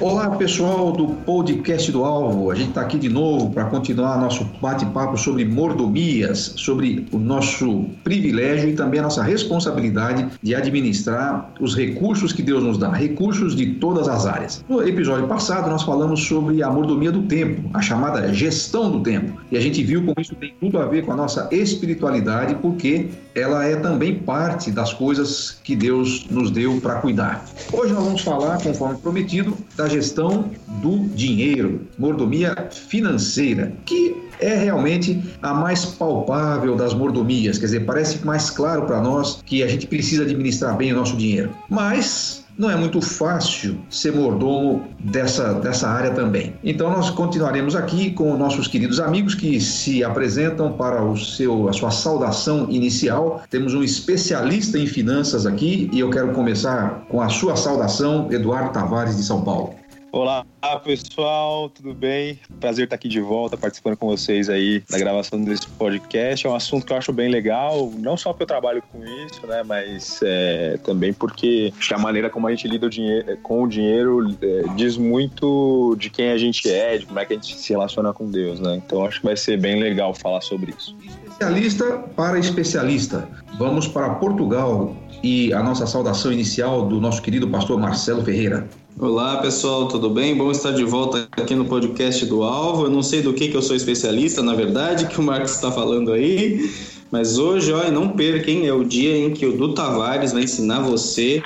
Olá, pessoal do podcast do Alvo. A gente está aqui de novo para continuar nosso bate-papo sobre mordomias, sobre o nosso privilégio e também a nossa responsabilidade de administrar os recursos que Deus nos dá, recursos de todas as áreas. No episódio passado, nós falamos sobre a mordomia do tempo, a chamada gestão do tempo. E a gente viu como isso tem tudo a ver com a nossa espiritualidade, porque ela é também parte das coisas que Deus nos deu para cuidar. Hoje nós vamos falar, conforme prometido, da gestão do dinheiro, mordomia financeira, que é realmente a mais palpável das mordomias, quer dizer, parece mais claro para nós que a gente precisa administrar bem o nosso dinheiro. Mas não é muito fácil ser mordomo dessa, dessa área também. Então nós continuaremos aqui com nossos queridos amigos que se apresentam para o seu, a sua saudação inicial. Temos um especialista em finanças aqui e eu quero começar com a sua saudação, Eduardo Tavares de São Paulo. Olá, pessoal, tudo bem? Prazer estar aqui de volta participando com vocês aí da gravação desse podcast. É um assunto que eu acho bem legal, não só porque eu trabalho com isso, né, mas é, também porque a maneira como a gente lida o dinheiro, com o dinheiro é, diz muito de quem a gente é, de como é que a gente se relaciona com Deus, né? Então acho que vai ser bem legal falar sobre isso. Especialista para especialista. Vamos para Portugal e a nossa saudação inicial do nosso querido pastor Marcelo Ferreira. Olá pessoal, tudo bem? Bom estar de volta aqui no podcast do Alvo. Eu não sei do que, que eu sou especialista, na verdade, que o Marcos está falando aí, mas hoje, olha, não perquem, é o dia em que o Du Tavares vai ensinar você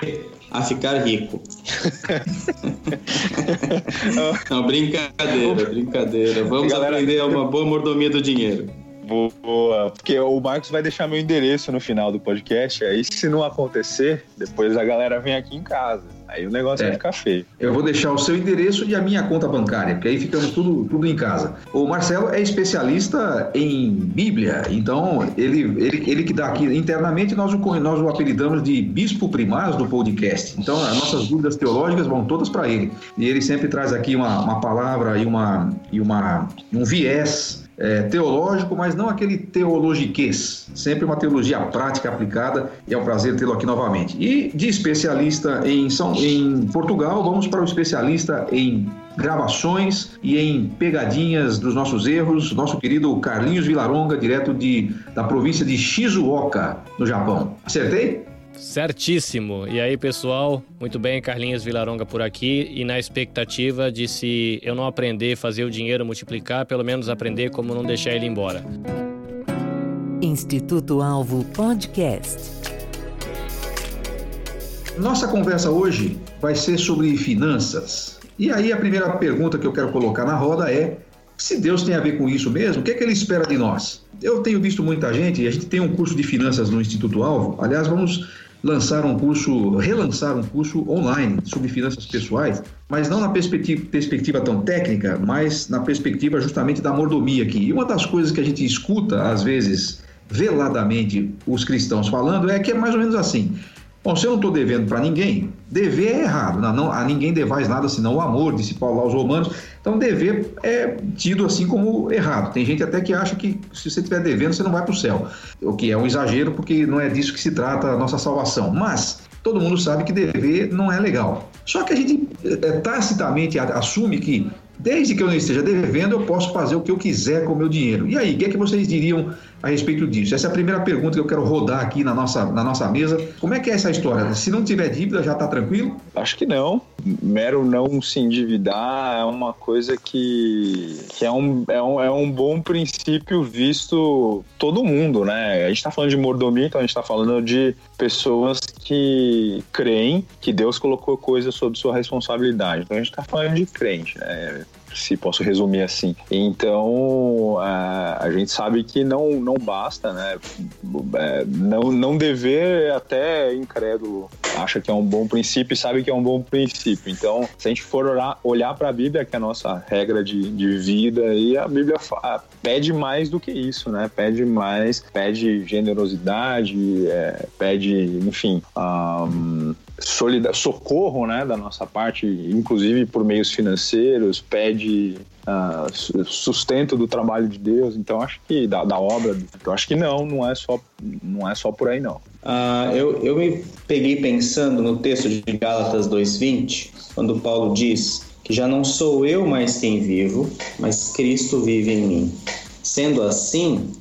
a ficar rico. não, brincadeira, brincadeira. Vamos Galera, aprender uma boa mordomia do dinheiro. Boa, porque o Marcos vai deixar meu endereço no final do podcast. Aí, se não acontecer, depois a galera vem aqui em casa. Aí o negócio é. vai ficar feio. Eu vou deixar o seu endereço e a minha conta bancária, porque aí ficamos tudo, tudo em casa. O Marcelo é especialista em Bíblia, então ele, ele, ele que dá aqui internamente, nós o, nós o apelidamos de Bispo Primário do podcast. Então as nossas dúvidas teológicas vão todas para ele. E ele sempre traz aqui uma, uma palavra e, uma, e uma, um viés é, teológico, mas não aquele teologiquez, sempre uma teologia prática aplicada e é um prazer tê-lo aqui novamente. E de especialista em, São, em Portugal, vamos para o especialista em gravações e em pegadinhas dos nossos erros, nosso querido Carlinhos Vilaronga, direto de, da província de Shizuoka, no Japão. Acertei? Certíssimo. E aí, pessoal? Muito bem, Carlinhos Vilaronga por aqui e na expectativa de se eu não aprender a fazer o dinheiro multiplicar, pelo menos aprender como não deixar ele embora. Instituto Alvo Podcast. Nossa conversa hoje vai ser sobre finanças. E aí a primeira pergunta que eu quero colocar na roda é: se Deus tem a ver com isso mesmo, o que é que ele espera de nós? Eu tenho visto muita gente, e a gente tem um curso de finanças no Instituto Alvo. Aliás, vamos lançar um curso, relançar um curso online sobre finanças pessoais, mas não na perspectiva, perspectiva tão técnica, mas na perspectiva justamente da mordomia aqui. E uma das coisas que a gente escuta, às vezes, veladamente, os cristãos falando é que é mais ou menos assim. Bom, se eu não estou devendo para ninguém, dever é errado. Não, não, a ninguém devais nada senão o amor, disse Paulo aos Romanos. Então, dever é tido assim como errado. Tem gente até que acha que se você estiver devendo, você não vai para o céu. O que é um exagero, porque não é disso que se trata a nossa salvação. Mas todo mundo sabe que dever não é legal. Só que a gente é, tacitamente assume que Desde que eu não esteja devendo, eu posso fazer o que eu quiser com o meu dinheiro. E aí, o que é que vocês diriam a respeito disso? Essa é a primeira pergunta que eu quero rodar aqui na nossa, na nossa mesa. Como é que é essa história? Se não tiver dívida, já está tranquilo? Acho que não. Mero não se endividar é uma coisa que, que é, um, é, um, é um bom princípio visto todo mundo, né? A gente está falando de mordomia, então a gente está falando de pessoas que creem que Deus colocou coisas sob sua responsabilidade. Então a gente está falando de crente, né? Se posso resumir assim. Então, a, a gente sabe que não, não basta, né? É, não, não dever é até incrédulo acha que é um bom princípio e sabe que é um bom princípio. Então, se a gente for orar, olhar para a Bíblia, que é a nossa regra de, de vida, e a Bíblia pede mais do que isso, né? Pede mais, pede generosidade, é, pede, enfim, um, solida, socorro né, da nossa parte, inclusive por meios financeiros, pede uh, sustento do trabalho de Deus. Então acho que da, da obra, eu acho que não, não é só, não é só por aí não. Uh, eu, eu me peguei pensando no texto de Gálatas 2:20, quando Paulo diz que já não sou eu mais quem vivo, mas Cristo vive em mim. Sendo assim,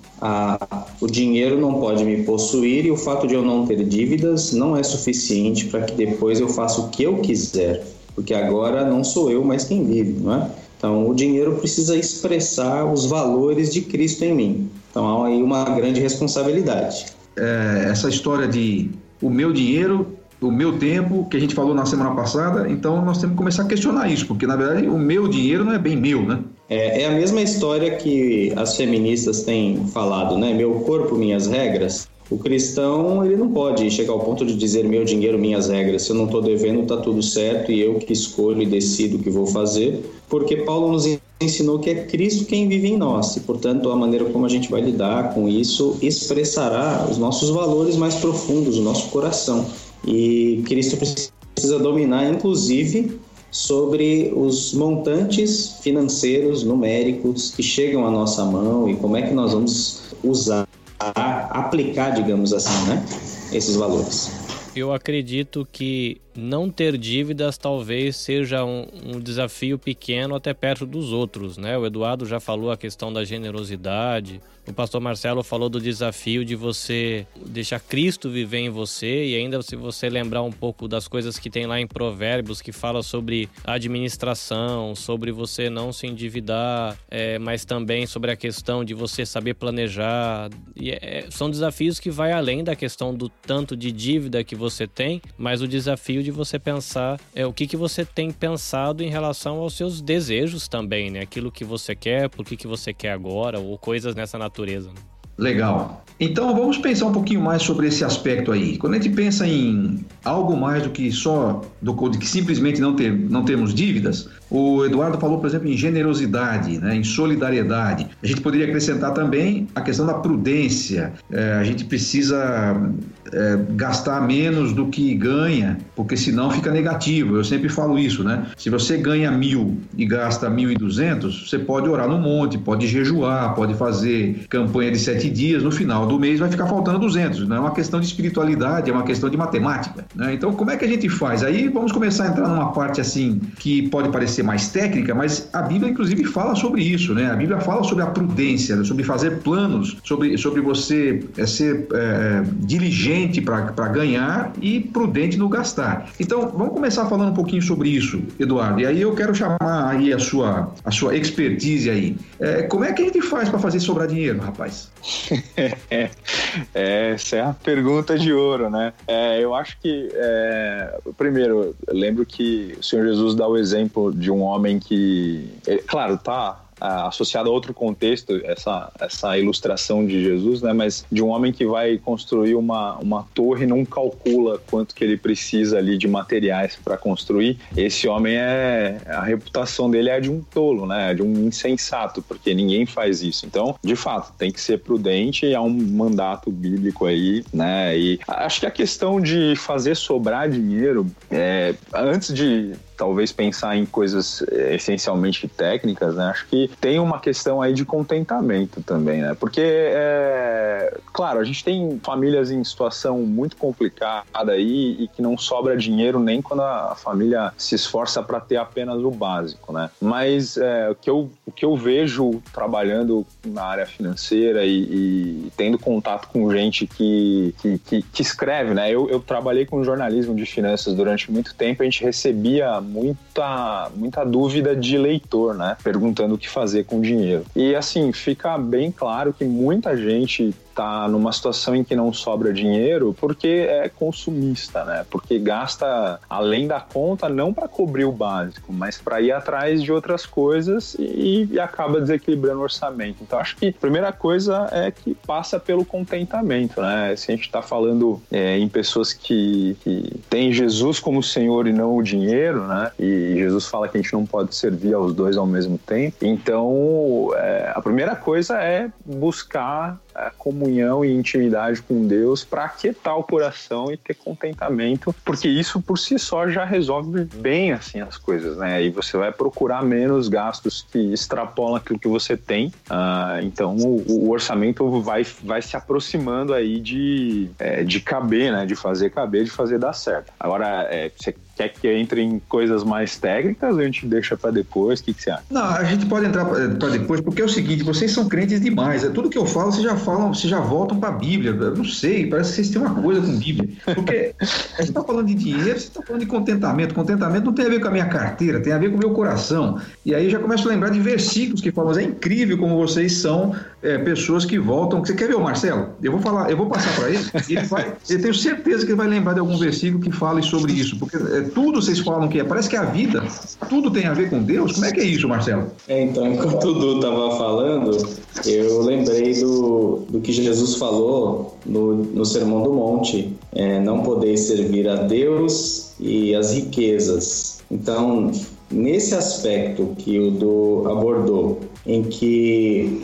o dinheiro não pode me possuir e o fato de eu não ter dívidas não é suficiente para que depois eu faça o que eu quiser, porque agora não sou eu mais quem vive, não é? Então, o dinheiro precisa expressar os valores de Cristo em mim. Então, há aí uma grande responsabilidade. É, essa história de o meu dinheiro, o meu tempo, que a gente falou na semana passada, então nós temos que começar a questionar isso, porque na verdade o meu dinheiro não é bem meu, né? É, é a mesma história que as feministas têm falado, né? Meu corpo, minhas regras. O cristão, ele não pode chegar ao ponto de dizer meu dinheiro, minhas regras. Se eu não estou devendo, está tudo certo e eu que escolho e decido o que vou fazer. Porque Paulo nos ensinou que é Cristo quem vive em nós e, portanto, a maneira como a gente vai lidar com isso expressará os nossos valores mais profundos, o nosso coração. E Cristo precisa dominar, inclusive, sobre os montantes financeiros, numéricos que chegam à nossa mão e como é que nós vamos usar aplicar, digamos assim, né, esses valores. Eu acredito que não ter dívidas talvez seja um, um, desafio pequeno até perto dos outros, né? O Eduardo já falou a questão da generosidade, o pastor Marcelo falou do desafio de você deixar Cristo viver em você e ainda se você lembrar um pouco das coisas que tem lá em Provérbios que fala sobre administração, sobre você não se endividar, é, mas também sobre a questão de você saber planejar. E é, são desafios que vai além da questão do tanto de dívida que você tem, mas o desafio de você pensar é o que, que você tem pensado em relação aos seus desejos também, né? Aquilo que você quer, por que, que você quer agora, ou coisas nessa natureza. Né? Legal. Então vamos pensar um pouquinho mais sobre esse aspecto aí. Quando a gente pensa em algo mais do que só do que simplesmente não ter não termos dívidas, o Eduardo falou, por exemplo, em generosidade, né, em solidariedade. A gente poderia acrescentar também a questão da prudência. É, a gente precisa é, gastar menos do que ganha, porque senão fica negativo. Eu sempre falo isso, né? Se você ganha mil e gasta mil e duzentos, você pode orar no monte, pode jejuar, pode fazer campanha de sete dias. No final do mês vai ficar faltando duzentos. Não é uma questão de espiritualidade, é uma questão de matemática. Né? Então, como é que a gente faz? Aí vamos começar a entrar numa parte assim que pode parecer ser mais técnica, mas a Bíblia, inclusive, fala sobre isso, né? A Bíblia fala sobre a prudência, sobre fazer planos, sobre, sobre você é, ser é, diligente para ganhar e prudente no gastar. Então, vamos começar falando um pouquinho sobre isso, Eduardo. E aí eu quero chamar aí a sua, a sua expertise aí. É, como é que a gente faz para fazer sobrar dinheiro, rapaz? essa é a pergunta de ouro, né? É, eu acho que, é, primeiro, lembro que o Senhor Jesus dá o exemplo de um homem que, é, claro, tá associado a outro contexto, essa, essa ilustração de Jesus, né? Mas de um homem que vai construir uma, uma torre não calcula quanto que ele precisa ali de materiais para construir. Esse homem é a reputação dele é de um tolo, né? De um insensato, porque ninguém faz isso. Então, de fato, tem que ser prudente e há um mandato bíblico aí, né? E acho que a questão de fazer sobrar dinheiro, é, antes de talvez pensar em coisas eh, essencialmente técnicas, né? Acho que tem uma questão aí de contentamento também, né? Porque, é, claro, a gente tem famílias em situação muito complicada aí e que não sobra dinheiro nem quando a família se esforça para ter apenas o básico, né? Mas é, o, que eu, o que eu vejo trabalhando na área financeira e, e tendo contato com gente que, que, que, que escreve, né? Eu, eu trabalhei com jornalismo de finanças durante muito tempo, a gente recebia muita, muita dúvida de leitor, né? Perguntando o que fazer com o dinheiro. E assim, fica bem claro que muita gente está numa situação em que não sobra dinheiro porque é consumista, né? Porque gasta além da conta não para cobrir o básico, mas para ir atrás de outras coisas e, e, acaba desequilibrando o orçamento. Então acho que a primeira coisa é que passa pelo contentamento, né? Se a gente está falando é, em pessoas que, que têm Jesus como Senhor e não o dinheiro, né? E Jesus fala que a gente não pode servir aos dois ao mesmo tempo. Então é, a primeira coisa é buscar a comunhão e intimidade com Deus para aquietar o coração e ter contentamento, porque isso por si só já resolve bem assim as coisas, né? E você vai procurar menos gastos que extrapolam aquilo que você tem. Uh, então o, o, orçamento vai, vai se aproximando aí de, é, de caber, né? De fazer caber, de fazer dar certo. Agora, é, você Quer que entre em coisas mais técnicas ou a gente deixa para depois? O que, que, você acha? Não, a gente pode entrar para depois, porque é o seguinte: vocês são crentes demais. É tudo que eu falo, vocês já falam, vocês já voltam para a Bíblia. Eu não sei, parece que vocês têm uma coisa com Bíblia. Porque a gente está falando de dinheiro, você está falando de contentamento. Contentamento não tem a ver com a minha carteira, tem a ver com o meu coração. E aí eu já começo a lembrar de versículos que falam, é incrível como vocês são é, pessoas que voltam. Você quer ver o Marcelo? Eu vou falar, eu vou passar para ele. ele vai, eu tenho certeza que ele vai lembrar de algum versículo que fale sobre isso, porque é, tudo vocês falam que é. Parece que a vida, tudo tem a ver com Deus. Como é que é isso, Marcelo? É, então, enquanto o Dudu estava falando, eu lembrei do, do que Jesus falou no, no Sermão do Monte: é, não podeis servir a Deus e as riquezas. Então, nesse aspecto que o do abordou, em que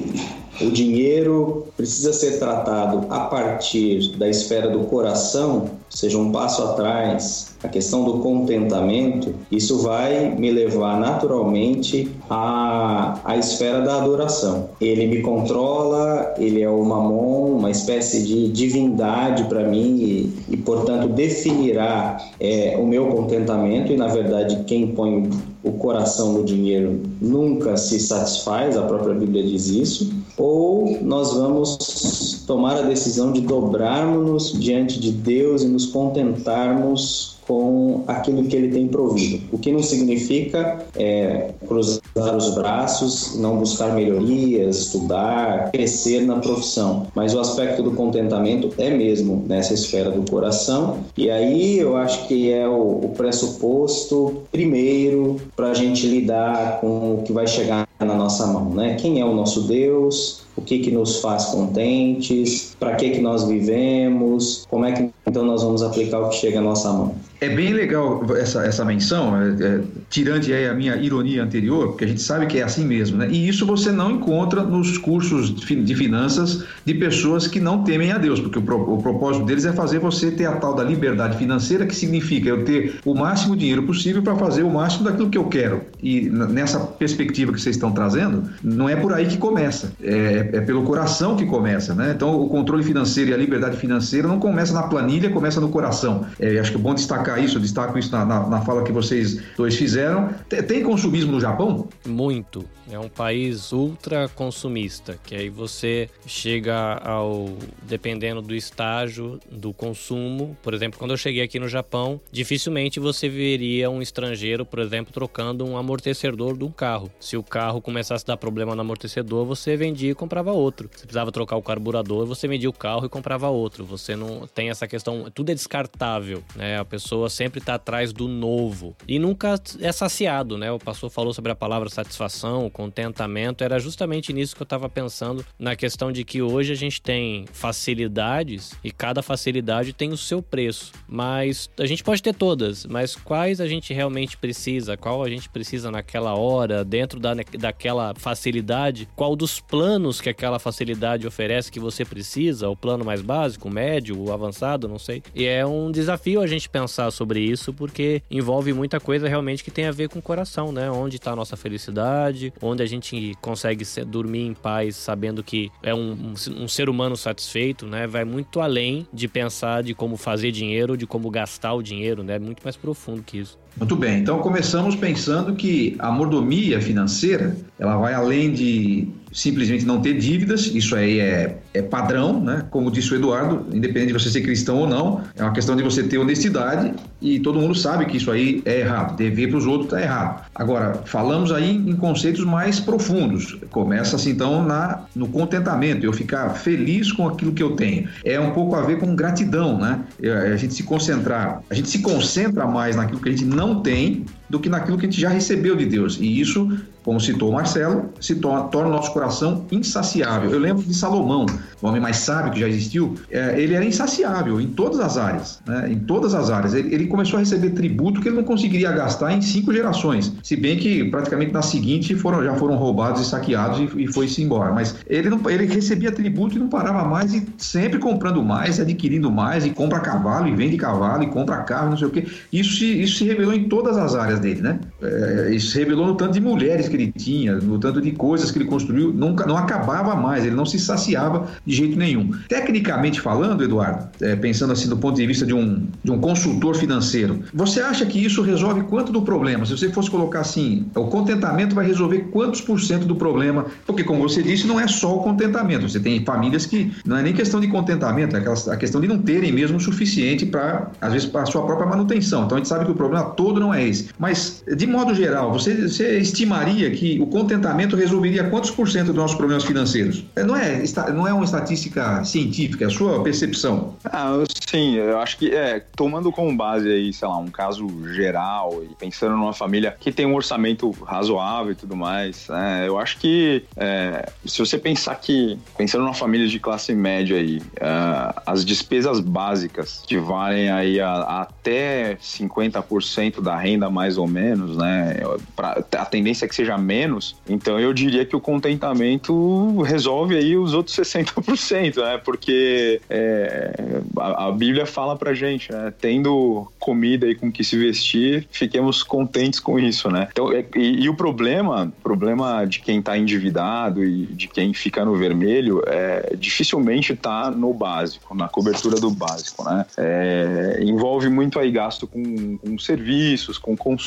o dinheiro precisa ser tratado a partir da esfera do coração, seja um passo atrás, a questão do contentamento, isso vai me levar naturalmente à, à esfera da adoração. Ele me controla, ele é o mamon, uma espécie de divindade para mim e, e, portanto, definirá é, o meu contentamento. E, na verdade, quem põe o coração no dinheiro nunca se satisfaz, a própria Bíblia diz isso. Ou nós vamos tomar a decisão de dobrarmos diante de Deus e nos contentarmos com aquilo que ele tem provido. O que não significa é, cruzar os braços, não buscar melhorias, estudar, crescer na profissão. Mas o aspecto do contentamento é mesmo nessa esfera do coração. E aí eu acho que é o, o pressuposto primeiro para a gente lidar com o que vai chegar na nossa mão, né? Quem é o nosso Deus? O que que nos faz contentes? Para que que nós vivemos? Como é que então nós vamos aplicar o que chega à nossa mão? É bem legal essa, essa menção, é, é, tirando aí a minha ironia anterior, porque a gente sabe que é assim mesmo, né? E isso você não encontra nos cursos de finanças de pessoas que não temem a Deus, porque o, o propósito deles é fazer você ter a tal da liberdade financeira, que significa eu ter o máximo dinheiro possível para fazer o máximo daquilo que eu quero. E nessa perspectiva que vocês estão trazendo, não é por aí que começa, é, é pelo coração que começa, né? Então o controle financeiro e a liberdade financeira não começa na planilha, começa no coração. É, acho que é bom destacar destacar isso, destaco isso na, na, na fala que vocês dois fizeram. Tem consumismo no Japão? Muito. É um país ultra consumista, que aí você chega ao. dependendo do estágio do consumo. Por exemplo, quando eu cheguei aqui no Japão, dificilmente você veria um estrangeiro, por exemplo, trocando um amortecedor de um carro. Se o carro começasse a dar problema no amortecedor, você vendia e comprava outro. Se precisava trocar o carburador, você vendia o carro e comprava outro. Você não tem essa questão. Tudo é descartável, né? A pessoa sempre está atrás do novo e nunca é saciado, né? O pastor falou sobre a palavra satisfação contentamento, era justamente nisso que eu estava pensando, na questão de que hoje a gente tem facilidades e cada facilidade tem o seu preço. Mas a gente pode ter todas, mas quais a gente realmente precisa? Qual a gente precisa naquela hora, dentro da, daquela facilidade? Qual dos planos que aquela facilidade oferece que você precisa? O plano mais básico, médio, o avançado, não sei. E é um desafio a gente pensar sobre isso, porque envolve muita coisa realmente que tem a ver com o coração, né? Onde está a nossa felicidade, onde a gente consegue dormir em paz sabendo que é um, um, um, ser humano satisfeito, né? Vai muito além de pensar de como fazer dinheiro, de como gastar o dinheiro, né? É muito mais profundo que isso. Muito bem, então começamos pensando que a mordomia financeira ela vai além de simplesmente não ter dívidas, isso aí é, é padrão, né? Como disse o Eduardo, independente de você ser cristão ou não, é uma questão de você ter honestidade e todo mundo sabe que isso aí é errado, dever para os outros está errado. Agora, falamos aí em conceitos mais profundos. Começa assim então na, no contentamento, eu ficar feliz com aquilo que eu tenho. É um pouco a ver com gratidão, né? É, a gente se concentrar, a gente se concentra mais naquilo que a gente não tem do que naquilo que a gente já recebeu de Deus. E isso como citou o Marcelo, se torna, torna, o nosso coração insaciável. Eu lembro de Salomão, o homem mais sábio que já existiu, é, ele era insaciável em todas as áreas, né? em todas as áreas. Ele, ele, começou a receber tributo que ele não conseguiria gastar em cinco gerações, se bem que praticamente na seguinte foram, já foram roubados e saqueados e, e foi-se embora. Mas ele, não, ele recebia tributo e não parava mais e sempre comprando mais, adquirindo mais, e compra cavalo e vende cavalo e compra carro, não sei o quê. Isso isso se revelou em todas as áreas dele, né? É, isso revelou no tanto de mulheres que ele tinha, no tanto de coisas que ele construiu, nunca, não acabava mais, ele não se saciava de jeito nenhum. Tecnicamente falando, Eduardo, é, pensando assim do ponto de vista de um, de um consultor financeiro, você acha que isso resolve quanto do problema? Se você fosse colocar assim, o contentamento vai resolver quantos por cento do problema? Porque, como você disse, não é só o contentamento. Você tem famílias que não é nem questão de contentamento, é a questão de não terem mesmo o suficiente para, às vezes, para a sua própria manutenção. Então a gente sabe que o problema todo não é esse. Mas, de modo geral, você, você estimaria que o contentamento resolveria quantos por cento dos nossos problemas financeiros? É, não é, não é uma estatística científica, é a sua percepção. Ah, sim, eu acho que é, tomando como base aí, sei lá, um caso geral e pensando numa família que tem um orçamento razoável e tudo mais, né, eu acho que é, se você pensar que, pensando numa família de classe média aí, uh, as despesas básicas que valem aí a, a até 50% da renda mais ou menos, né, pra, a tendência é que seja menos, então eu diria que o contentamento resolve aí os outros 60%, né? Porque é, a, a, Bíblia fala pra gente, né? Tendo comida e com que se vestir, fiquemos contentes com isso, né? Então, é, e, e, o problema, problema de quem tá endividado e de quem fica no vermelho, é dificilmente tá no básico, na cobertura do básico, né? É, envolve muito aí gasto com, com serviços, com consumo,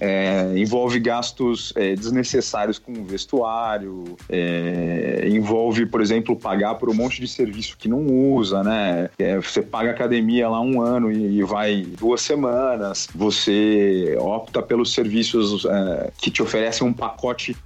é, envolve gastos é, desnecessários com vestuário, é, envolve, por exemplo, pagar por um monte de serviço que não usa, né? É, você paga academia lá um ano e, e vai duas semanas, você opta pelos serviços é, que te oferecem um pacote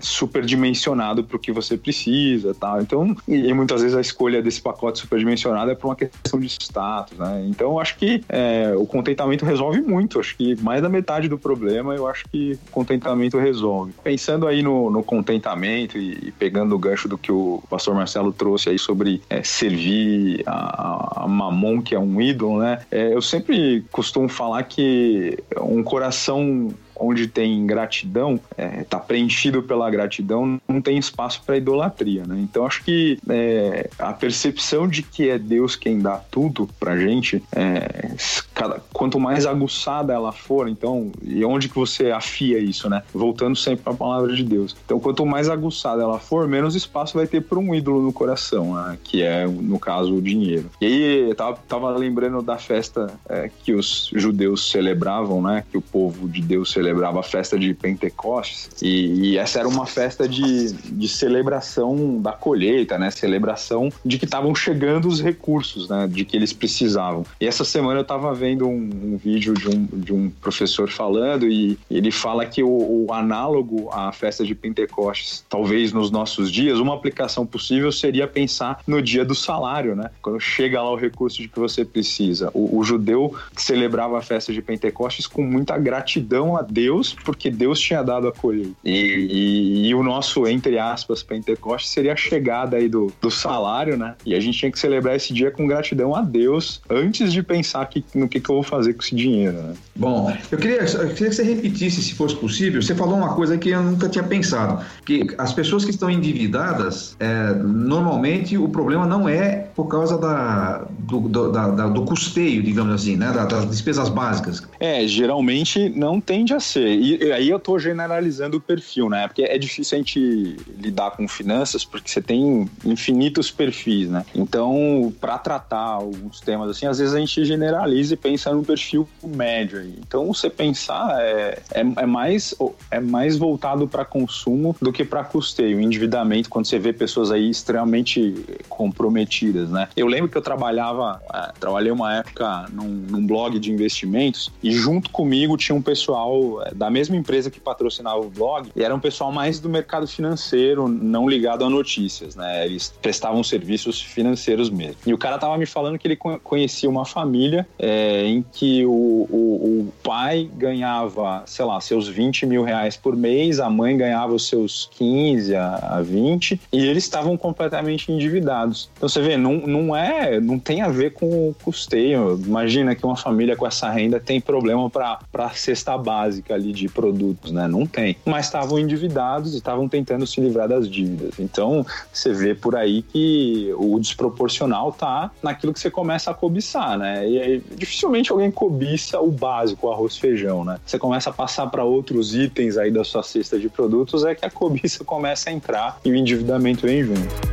superdimensionado para o que você precisa, tal. Então, e, e, muitas vezes a escolha desse pacote superdimensionado é por uma questão de status, né? Então, acho que é, o contentamento resolve muito. Acho que mais da metade do problema, eu acho que contentamento resolve resolve. Pensando aí no, no contentamento e, e, pegando o gancho do que o pastor Marcelo trouxe aí sobre é, servir a, a, Mamon, que é um ídolo, né? É, eu sempre costumo falar que um coração onde tem gratidão, está é, tá preenchido pela gratidão, não tem espaço para idolatria, né? Então acho que é, a percepção de que é Deus quem dá tudo para gente, é, cada, quanto mais aguçada ela for, então, e onde que você afia isso, né? Voltando sempre para a palavra de Deus. Então, quanto mais aguçada ela for, menos espaço vai ter para um ídolo no coração, né? que é, no caso, o dinheiro. E aí, eu tava, tava lembrando da festa é, que os judeus celebravam, né? Que o povo de Deus celebrava celebrava a festa de Pentecostes e, e essa era uma festa de, de celebração da colheita, né? Celebração de que estavam chegando os recursos, né? De que eles precisavam. E essa semana eu estava vendo um, um, vídeo de um, de um professor falando e ele fala que o, o análogo à festa de Pentecostes, talvez nos nossos dias, uma aplicação possível seria pensar no dia do salário, né? Quando chega lá o recurso de que você precisa. O, o judeu celebrava a festa de Pentecostes com muita gratidão a Deus porque Deus tinha dado a colheita. E, e, e, o nosso, entre aspas, Pentecoste seria a chegada aí do, do salário, né? E a gente tinha que celebrar esse dia com gratidão a Deus antes de pensar que, no que, que eu vou fazer com esse dinheiro, né? Bom, eu queria, eu queria que você repetisse, se fosse possível. Você falou uma coisa que eu nunca tinha pensado: que as pessoas que estão endividadas, é, normalmente o problema não é por causa da, do, do, da, da, do custeio, digamos assim, né? das despesas básicas. É, geralmente não tende a ser. E aí eu tô generalizando o perfil, né? Porque é difícil a gente lidar com finanças porque você tem infinitos perfis, né? Então, para tratar alguns temas assim, às vezes a gente generaliza e pensa no perfil médio aí. Então, você pensar é, é, é mais, é mais voltado para consumo do que para custeio, endividamento, quando você vê pessoas aí extremamente comprometidas, né? Eu lembro que eu trabalhava, é, trabalhei uma época num, num blog de investimentos e junto comigo tinha um pessoal é, da mesma empresa que patrocinava o blog, e era um pessoal mais do mercado financeiro, não ligado a notícias, né? Eles prestavam serviços financeiros mesmo. E o cara tava me falando que ele conhecia uma família é, em que o, o, o, pai ganhava, sei lá, seus 20 mil reais por mês, a mãe ganhava os seus 15 a, a 20 e eles estavam completamente endividados. Então você vê, não, não é, não tem a ver com o custeio. Imagina que uma família com essa renda tem problema para a cesta básica ali de produtos, né? Não tem. Mas estavam endividados e estavam tentando se livrar das dívidas. Então você vê por aí que o desproporcional tá naquilo que você começa a cobiçar, né? E aí, dificilmente alguém cobiça o básico, o arroz feijão, né? Você começa a passar para outros itens aí da sua cesta de produtos, é que a cobiça começa a entrar e o endividamento vem junto.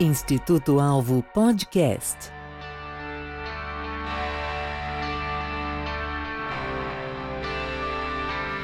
Instituto Alvo Podcast.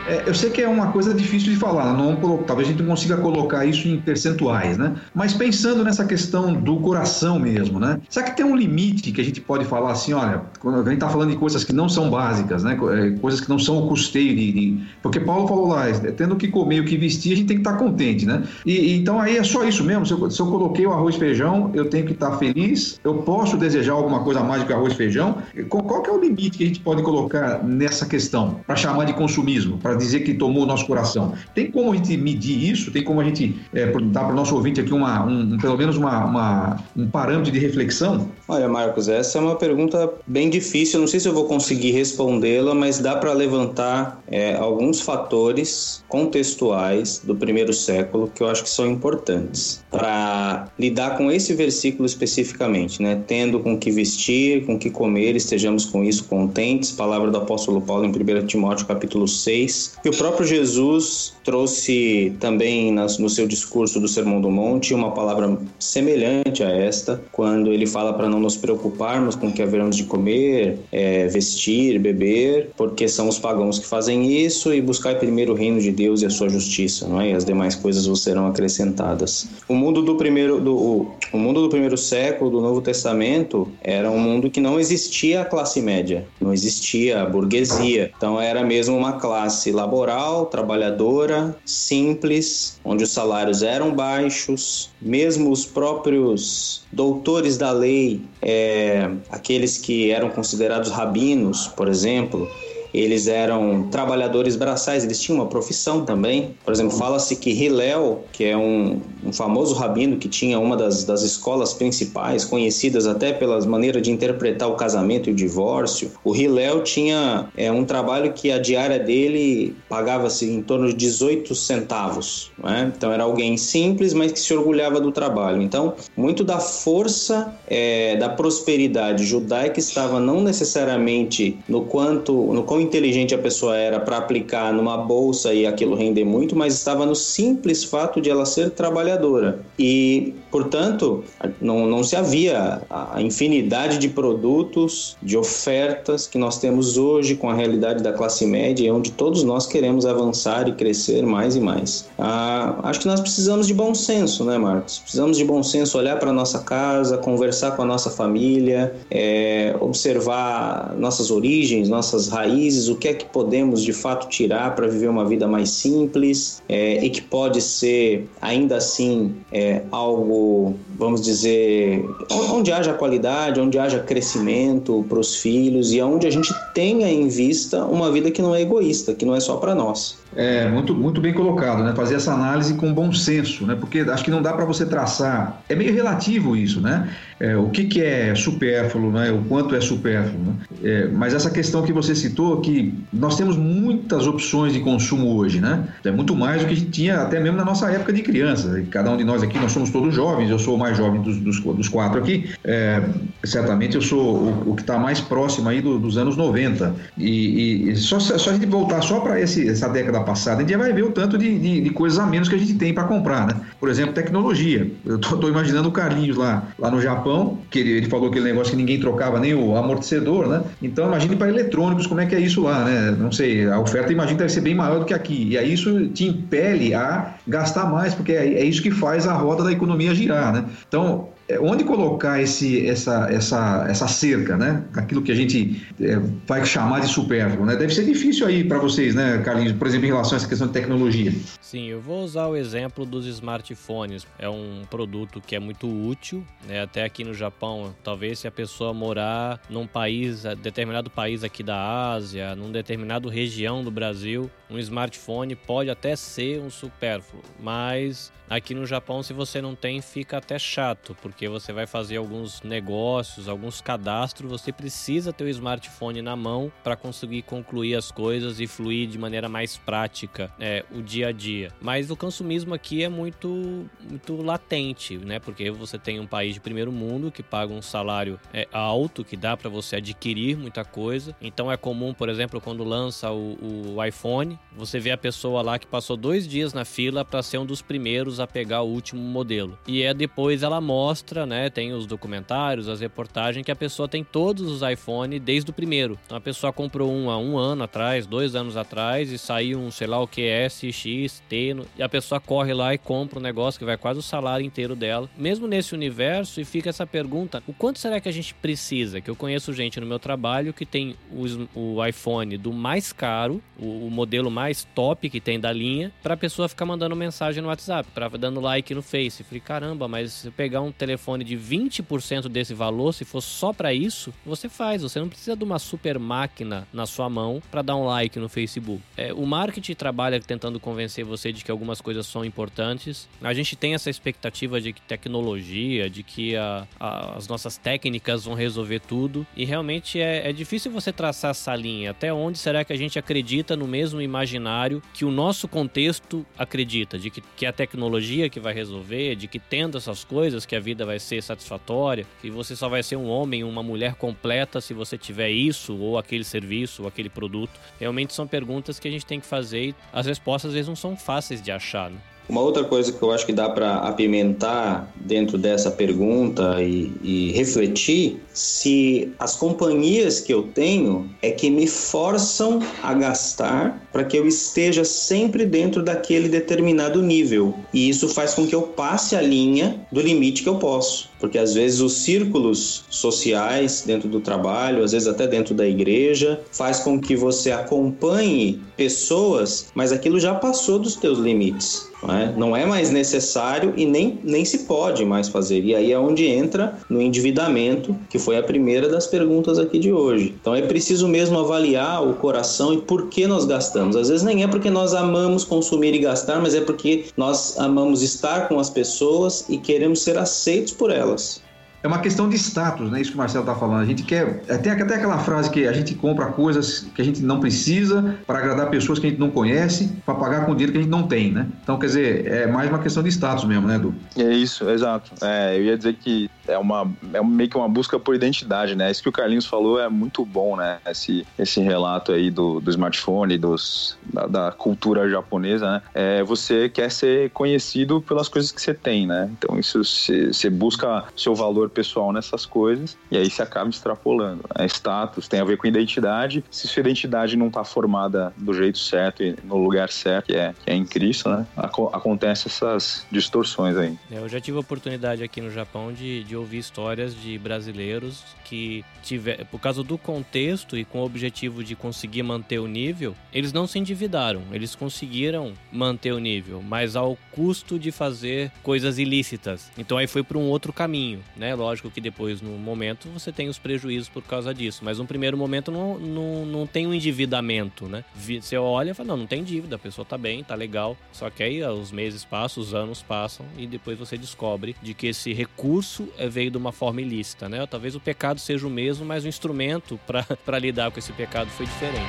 É, eu sei que é uma coisa difícil de falar, não, talvez a gente não consiga colocar isso em percentuais, né? Mas pensando nessa questão do coração mesmo, né? Será que tem um limite que a gente pode falar assim, olha, quando a gente está falando de coisas que não são básicas, né? É, coisas que não são o custeio de, de... Porque Paulo falou lá, é, tendo o que comer o que vestir, a gente tem que estar tá contente, né? E, então aí é só isso mesmo. Se eu, se eu coloquei o arroz e feijão, eu tenho que estar tá feliz, eu posso desejar alguma coisa mais do que arroz e feijão. Qual que é o limite que a gente pode colocar nessa questão para chamar de consumismo, para dizer que tomou o nosso coração. Tem como a gente medir isso? Tem como a gente é, dar para o nosso ouvinte aqui uma, um, pelo menos uma, uma, um parâmetro de reflexão? Olha, Marcos, essa é uma pergunta bem difícil. Não sei se eu vou conseguir respondê-la, mas dá para levantar é, alguns fatores contextuais do primeiro século que eu acho que são importantes para lidar com esse versículo especificamente, né? Tendo com que vestir, com que comer, estejamos com isso contentes. Palavra do apóstolo Paulo em 1 Timóteo capítulo 6. E o próprio Jesus trouxe também no seu discurso do Sermão do Monte uma palavra semelhante a esta, quando ele fala para não nos preocuparmos com o que haveremos de comer, é, vestir, beber, porque são os pagãos que fazem isso e buscar primeiro o reino de Deus e a sua justiça, não é? E as demais coisas serão acrescentadas. O mundo do primeiro do o, o mundo do primeiro século do Novo Testamento era um mundo que não existia a classe média, não existia a burguesia. Então era mesmo uma classe laboral, trabalhadora, simples, onde os salários eram baixos, mesmo os próprios doutores da lei, é, aqueles que eram considerados rabinos, por exemplo, eles eram trabalhadores braçais, eles tinham uma profissão também. Por exemplo, fala-se que Hillel, que é um, um, famoso rabino que tinha uma das, das escolas principais, conhecidas até pelas maneiras de interpretar o casamento e o divórcio, o Hillel tinha é, um trabalho que a diária dele pagava-se em torno de 18 centavos. Né? Então era alguém simples, mas que se orgulhava do trabalho. Então, muito da força é, da prosperidade judaica estava não necessariamente no quanto, no quão inteligente a pessoa era para aplicar numa bolsa e aquilo render muito, mas estava no simples fato de ela ser trabalhadora. E, portanto, não, não se havia a infinidade de produtos, de ofertas que nós temos hoje com a realidade da classe média, onde todos nós queremos avançar e crescer mais e mais. Ah, acho que nós precisamos de bom senso, né, Marcos? Precisamos de bom senso, olhar para nossa casa, conversar com a nossa família, é, observar nossas origens, nossas raízes o que é que podemos de fato tirar para viver uma vida mais simples é, e que pode ser ainda assim é, algo, vamos dizer, onde haja qualidade, onde haja crescimento para os filhos e onde a gente tenha em vista uma vida que não é egoísta, que não é só para nós. É, muito, muito bem colocado, né? Fazer essa análise com bom senso, né? Porque acho que não dá para você traçar. É meio relativo isso, né? É, o que, que é supérfluo, né? O quanto é supérfluo. Né? É, mas essa questão que você citou, que nós temos muitas opções de consumo hoje, né? É muito mais do que a gente tinha até mesmo na nossa época de criança. Cada um de nós aqui, nós somos todos jovens. Eu sou o mais jovem dos, dos, dos quatro aqui. É, certamente eu sou o, o que está mais próximo aí do, dos anos 90. E, e só, só a gente voltar só para essa década passada, a gente já vai ver o tanto de, de, de coisas a menos que a gente tem para comprar, né? Por exemplo, tecnologia. Eu tô, tô, imaginando o Carlinhos lá, lá no Japão, que ele, ele, falou aquele negócio que ninguém trocava nem o amortecedor, né? Então imagine para eletrônicos como é que é isso lá, né? Não sei, a oferta imagino deve ser bem maior do que aqui. E aí isso te impele a gastar mais, porque é, é isso que faz a roda da economia girar, né? Então, onde colocar esse, essa, essa, essa cerca, né? Aquilo que a gente é, vai chamar de supérfluo, né? Deve ser difícil aí para vocês, né, Carlinhos? Por exemplo, em relação a essa questão de tecnologia. Sim, eu vou usar o exemplo dos smartphones. É um produto que é muito útil, né? Até aqui no Japão, talvez se a pessoa morar num país, determinado país aqui da Ásia, num determinado região do Brasil, um smartphone pode até ser um supérfluo, mas aqui no Japão, se você não tem, fica até chato, porque você vai fazer alguns negócios, alguns cadastros, você precisa ter o smartphone na mão para conseguir concluir as coisas e fluir de maneira mais prática é, o dia a dia. Mas o consumismo aqui é muito, muito latente, né? Porque você tem um país de primeiro mundo que paga um salário é, alto, que dá para você adquirir muita coisa. Então é comum, por exemplo, quando lança o, o iPhone, você vê a pessoa lá que passou dois dias na fila para ser um dos primeiros a pegar o último modelo. E é depois ela mostra, né? Tem os documentários, as reportagens, que a pessoa tem todos os iPhone desde o primeiro. Então a pessoa comprou um há um ano atrás, dois anos atrás, e saiu um, sei lá o que, S, X, T, e a pessoa corre lá e compra um negócio que vai quase o salário inteiro dela. Mesmo nesse universo, e fica essa pergunta: o quanto será que a gente precisa? Que eu conheço gente no meu trabalho que tem o, o iPhone do mais caro, o, o modelo mais top que tem da linha, para a pessoa ficar mandando mensagem no WhatsApp, para dando like no Face. Falei, caramba, mas se pegar um telefone de 20% desse valor, se for só para isso, você faz. Você não precisa de uma super máquina na sua mão para dar um like no Facebook. É, o marketing trabalha tentando convencer você de que algumas coisas são importantes. A gente tem essa expectativa de que tecnologia, de que a, a, as nossas técnicas vão resolver tudo. E realmente é, é difícil você traçar essa linha. Até onde será que a gente acredita no mesmo imaginário que o nosso contexto acredita? De que, que a tecnologia que vai resolver, de que tendo essas coisas que a vida vai ser satisfatória, que você só vai ser um homem, uma mulher completa se você tiver isso ou aquele serviço ou aquele produto. Realmente são perguntas que a gente tem que fazer e as respostas às vezes não são fáceis de achar. Né? Uma outra coisa que eu acho que dá para apimentar dentro dessa pergunta e, e, refletir se as companhias que eu tenho é que me forçam a gastar para que eu esteja sempre dentro daquele determinado nível. E isso faz com que eu passe a linha do limite que eu posso. Porque às vezes os círculos sociais dentro do trabalho, às vezes até dentro da igreja, faz com que você acompanhe pessoas, mas aquilo já passou dos teus limites. Não é, não é mais necessário e nem, nem se pode mais fazer. E aí é onde entra no endividamento, que foi a primeira das perguntas aqui de hoje. Então é preciso mesmo avaliar o coração e por que nós gastamos. Às vezes nem é porque nós amamos consumir e gastar, mas é porque nós amamos estar com as pessoas e queremos ser aceitos por elas delas. É uma questão de status, né? Isso que o Marcelo está falando. A gente quer. É, tem até aquela frase que a gente compra coisas que a gente não precisa para agradar pessoas que a gente não conhece, para pagar com dinheiro que a gente não tem, né? Então, quer dizer, é mais uma questão de status mesmo, né, Edu? É isso, exato. É, eu ia dizer que é uma é meio que uma busca por identidade, né? Isso que o Carlinhos falou é muito bom, né? Esse, esse relato aí do, do smartphone, dos, da, da cultura japonesa, né? É, você quer ser conhecido pelas coisas que você tem, né? Então, isso você busca seu valor pessoal nessas coisas e aí se acaba extrapolando. Né? Status tem a ver com identidade. Se sua identidade não está formada do jeito certo e no lugar certo, que é, que é em Cristo, né? Acontece essas distorções aí. É, eu já tive a oportunidade aqui no Japão de, de ouvir histórias de brasileiros que tiver, por causa do contexto e com o objetivo de conseguir manter o nível, eles não se endividaram, eles conseguiram manter o nível, mas ao custo de fazer coisas ilícitas. Então aí foi para um outro caminho, né? Lógico que depois, no momento, você tem os prejuízos por causa disso. Mas no primeiro momento não, não, não tem um endividamento, né? Você olha e fala, não, não tem dívida, a pessoa tá bem, tá legal. Só que aí os meses passam, os anos passam e depois você descobre de que esse recurso é, veio de uma forma ilícita, né? Talvez o pecado seja o mesmo, mas o instrumento para lidar com esse pecado foi diferente.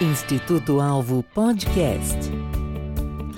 Instituto Alvo Podcast.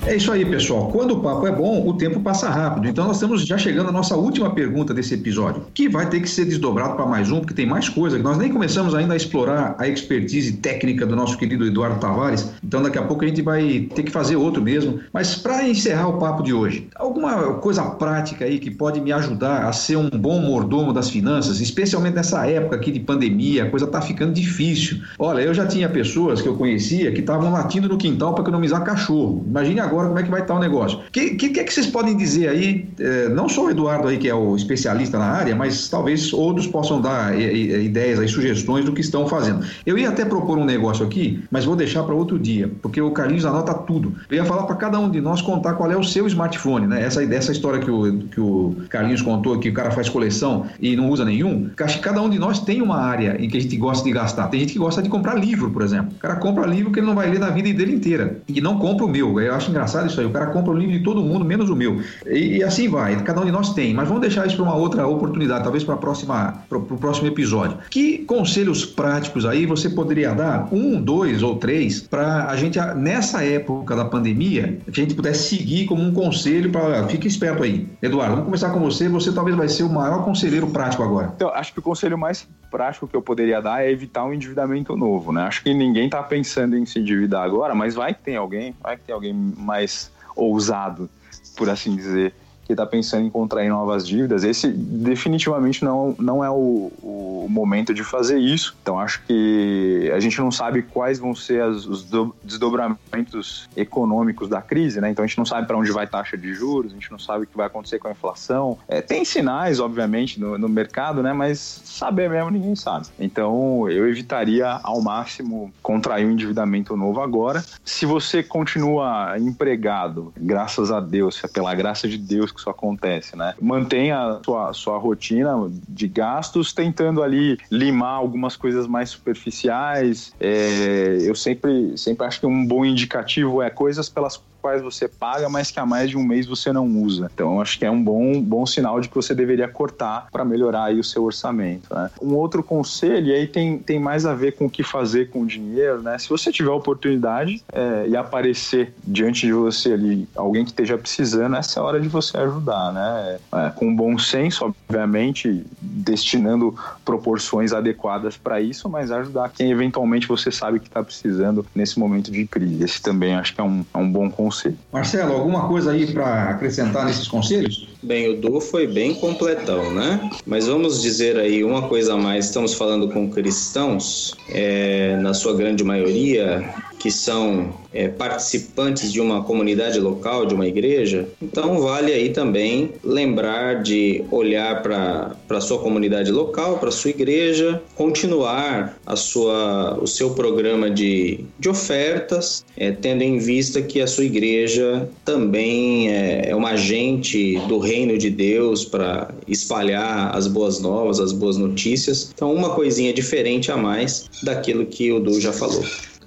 É isso aí, pessoal. Quando o papo é bom, o tempo passa rápido. Então nós estamos já chegando à nossa última pergunta desse episódio, que vai ter que ser desdobrado para mais um, porque tem mais coisa. Nós nem começamos ainda a explorar a expertise técnica do nosso querido Eduardo Tavares. Então daqui a pouco a gente vai ter que fazer outro mesmo. Mas para encerrar o papo de hoje, alguma coisa prática aí que pode me ajudar a ser um bom mordomo das finanças, especialmente nessa época aqui de pandemia, a coisa tá ficando difícil. Olha, eu já tinha pessoas que eu conhecia que estavam latindo no quintal para economizar cachorro. Imagine agora como é que vai estar o negócio. O que, que, que, é que vocês podem dizer aí, é, não só o Eduardo aí, que é o especialista na área, mas talvez outros possam dar ideias aí, sugestões do que estão fazendo. Eu ia até propor um negócio aqui, mas vou deixar para outro dia, porque o Carlinhos anota tudo. Eu ia falar para cada um de nós contar qual é o seu smartphone, né? Essa, essa história que o, que o Carlinhos contou, que o cara faz coleção e não usa nenhum, acho que cada um de nós tem uma área em que a gente gosta de gastar. Tem gente que gosta de comprar livro, por exemplo. O cara compra livro que ele não vai ler na vida dele inteira. E não compra o meu. Eu acho engraçado isso aí. O cara compra o livro de todo mundo, menos o meu. E, e assim vai. Cada um de nós tem. Mas vamos deixar isso para uma outra oportunidade, talvez para o próximo episódio. Que conselhos práticos aí você poderia dar? Um, dois ou três, para a gente, nessa época da pandemia, que a gente pudesse seguir como um conselho para. Fique esperto aí. Eduardo, vamos começar com você. Você talvez vai ser o maior conselheiro prático agora. Então, acho que o conselho mais prático que eu poderia dar é evitar um endividamento novo, né? Acho que ninguém está pensando em se endividar agora, mas vai que tem alguém, vai que tem alguém mais ousado, por assim dizer, que está pensando em contrair novas dívidas, esse definitivamente não, não é o, o, momento de fazer isso. Então, acho que a gente não sabe quais vão ser as, os desdobramentos econômicos da crise, né? Então, a gente não sabe para onde vai taxa de juros, a gente não sabe o que vai acontecer com a inflação. É, tem sinais, obviamente, no, no mercado, né? Mas saber mesmo ninguém sabe. Então, eu evitaria ao máximo contrair um endividamento novo agora. Se você continua empregado, graças a Deus, pela graça de Deus que isso acontece, né? Mantenha sua, sua rotina de gastos, tentando ali limar algumas coisas mais superficiais. É, eu sempre, sempre acho que um bom indicativo é coisas pelas quais você paga, mas que há mais de um mês você não usa. Então, acho que é um bom, bom sinal de que você deveria cortar para melhorar aí o seu orçamento. Né? Um outro conselho, e aí tem, tem mais a ver com o que fazer com o dinheiro, né? Se você tiver oportunidade é, e aparecer diante de você ali alguém que esteja precisando, essa é a hora de você ajudar, né? É, com bom senso, obviamente, destinando proporções adequadas para isso, mas ajudar quem eventualmente você sabe que está precisando nesse momento de crise. Esse também acho que é um, é um bom conselho conselho. Marcelo, alguma coisa aí para acrescentar nesses conselhos? Bem, o Du foi bem completão, né? Mas vamos dizer aí uma coisa a mais. Estamos falando com cristãos, é, na sua grande maioria, que são é, participantes de uma comunidade local, de uma igreja, então vale aí também lembrar de olhar para a sua comunidade local, para a sua igreja, continuar a sua, o seu programa de, de ofertas, é, tendo em vista que a sua igreja também é, é uma agente do reino de Deus para espalhar as boas novas, as boas notícias. Então, uma coisinha diferente a mais daquilo que o Du já falou.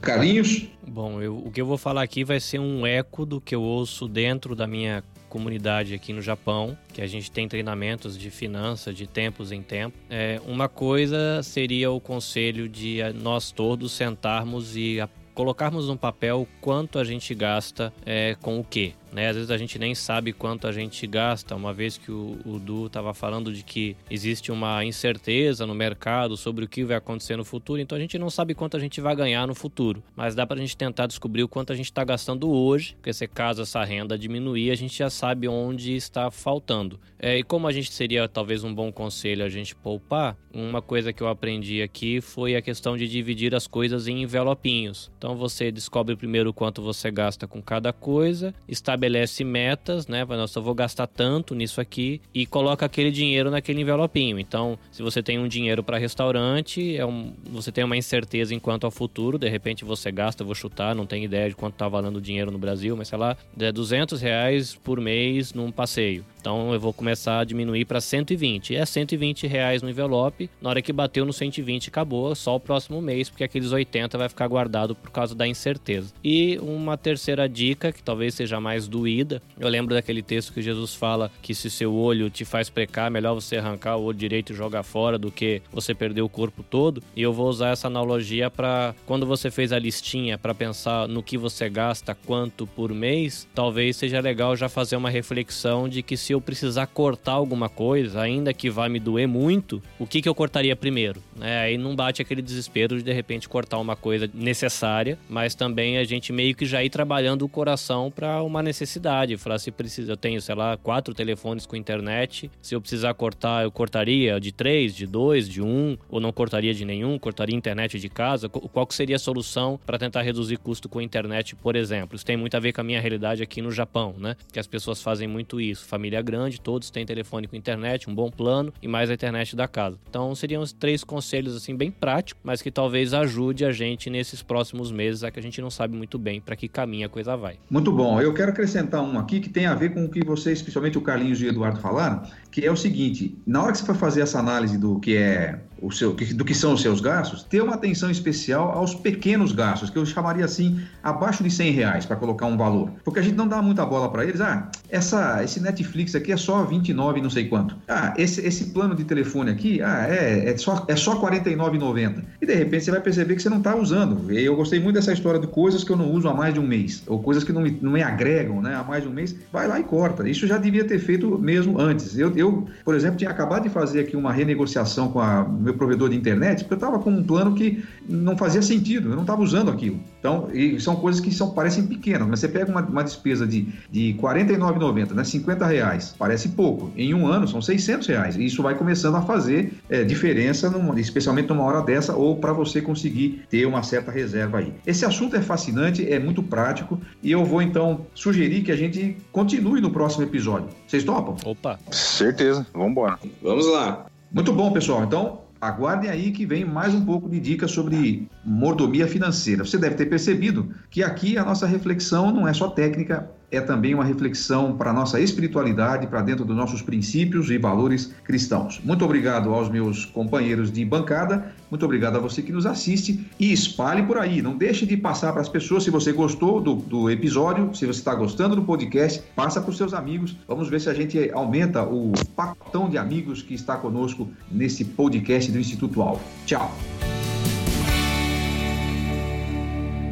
Carlinhos? Bom, eu, o que eu vou falar aqui vai ser um eco do que eu ouço dentro da minha comunidade aqui no Japão, que a gente tem treinamentos de finanças de tempos em tempo. É, uma coisa seria o conselho de nós todos sentarmos e colocarmos no papel quanto a gente gasta é, com o que. Né? Às vezes a gente nem sabe quanto a gente gasta, uma vez que o, o Du estava falando de que existe uma incerteza no mercado sobre o que vai acontecer no futuro, então a gente não sabe quanto a gente vai ganhar no futuro, mas dá para a gente tentar descobrir o quanto a gente está gastando hoje, porque se caso essa renda diminuir, a gente já sabe onde está faltando. É, e como a gente seria talvez um bom conselho a gente poupar, uma coisa que eu aprendi aqui foi a questão de dividir as coisas em envelopinhos. Então você descobre primeiro quanto você gasta com cada coisa, estabelece estabelece metas, né? Vai, nossa, eu vou gastar tanto nisso aqui e coloca aquele dinheiro naquele envelopinho. Então, se você tem um dinheiro para restaurante, é um, você tem uma incerteza enquanto ao futuro, de repente você gasta, vou chutar, não tenho ideia de quanto tá valendo o dinheiro no Brasil, mas sei lá, é 200 reais por mês num passeio. Então eu vou começar a diminuir para 120. É 120 reais no envelope. Na hora que bateu no 120 acabou, só o próximo mês, porque aqueles 80 vai ficar guardado por causa da incerteza. E uma terceira dica, que talvez seja mais doída. Eu lembro daquele texto que Jesus fala que se seu olho te faz precar, melhor você arrancar o olho direito e jogar fora do que você perder o corpo todo. E eu vou usar essa analogia para quando você fez a listinha para pensar no que você gasta, quanto por mês, talvez seja legal já fazer uma reflexão de que se eu precisar cortar alguma coisa, ainda que vá me doer muito, o que, que eu cortaria primeiro? É, aí não bate aquele desespero de de repente cortar uma coisa necessária, mas também a gente meio que já ir trabalhando o coração para uma necessidade. Falar se precisa, eu tenho, sei lá, quatro telefones com internet, se eu precisar cortar, eu cortaria de três, de dois, de um, ou não cortaria de nenhum, cortaria internet de casa. Qual que seria a solução para tentar reduzir custo com internet, por exemplo? Isso tem muito a ver com a minha realidade aqui no Japão, né? Que as pessoas fazem muito isso. Família grande, todos têm telefone com internet, um bom plano e mais a internet da casa. Então seriam os três conselhos assim bem práticos, mas que talvez ajude a gente nesses próximos meses, a que a gente não sabe muito bem para que caminho a coisa vai. Muito bom. Eu quero acrescentar um aqui que tem a ver com o que vocês, especialmente o Carlinhos e o Eduardo falaram, que é o seguinte: na hora que você for fazer essa análise do que é o seu, do que são os seus gastos, ter uma atenção especial aos pequenos gastos, que eu chamaria assim, abaixo de 100 reais, para colocar um valor. Porque a gente não dá muita bola para eles. Ah, essa, esse Netflix aqui é só 29 não sei quanto. Ah, esse, esse plano de telefone aqui, ah, é, é só, é só 49,90. E de repente você vai perceber que você não está usando. Eu gostei muito dessa história de coisas que eu não uso há mais de um mês, ou coisas que não me, não me agregam né, há mais de um mês. Vai lá e corta. Isso já devia ter feito mesmo antes. Eu, eu por exemplo, tinha acabado de fazer aqui uma renegociação com a meu provedor de internet, porque eu estava com um plano que não fazia sentido, eu não estava usando aquilo. Então, são coisas que são, parecem pequenas, mas você pega uma, uma despesa de, de R$ 49,90, né, 50 reais, parece pouco. Em um ano são 600 reais. E isso vai começando a fazer é, diferença, numa, especialmente numa hora dessa, ou para você conseguir ter uma certa reserva aí. Esse assunto é fascinante, é muito prático, e eu vou então sugerir que a gente continue no próximo episódio. Vocês topam? Opa! Certeza, vamos embora. Vamos lá. Muito bom, pessoal. Então, aguardem aí que vem mais um pouco de dicas sobre mordomia financeira. Você deve ter percebido que aqui a nossa reflexão não é só técnica, é também uma reflexão para a nossa espiritualidade, para dentro dos nossos princípios e valores cristãos. Muito obrigado aos meus companheiros de bancada, muito obrigado a você que nos assiste e espalhe por aí. Não deixe de passar para as pessoas se você gostou do, do episódio, se você está gostando do podcast, passa para os seus amigos. Vamos ver se a gente aumenta o pacotão de amigos que está conosco nesse podcast do Instituto Alvo. Tchau.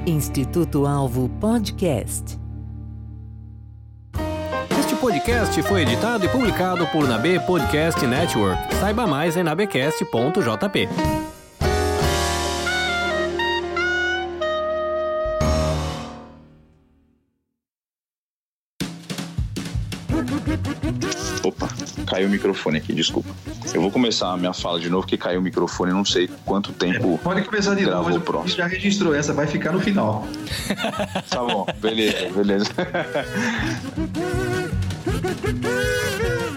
Instituto Alvo Podcast podcast foi editado e publicado por Nabe Podcast Network. Saiba mais em nabecast.jp. Opa, caiu o microfone aqui, desculpa. Eu vou começar a minha fala de novo, que caiu o microfone, não sei quanto tempo. Pode começar de novo, próximo. já registrou essa, vai ficar no final. tá bom, beleza, beleza. Woo!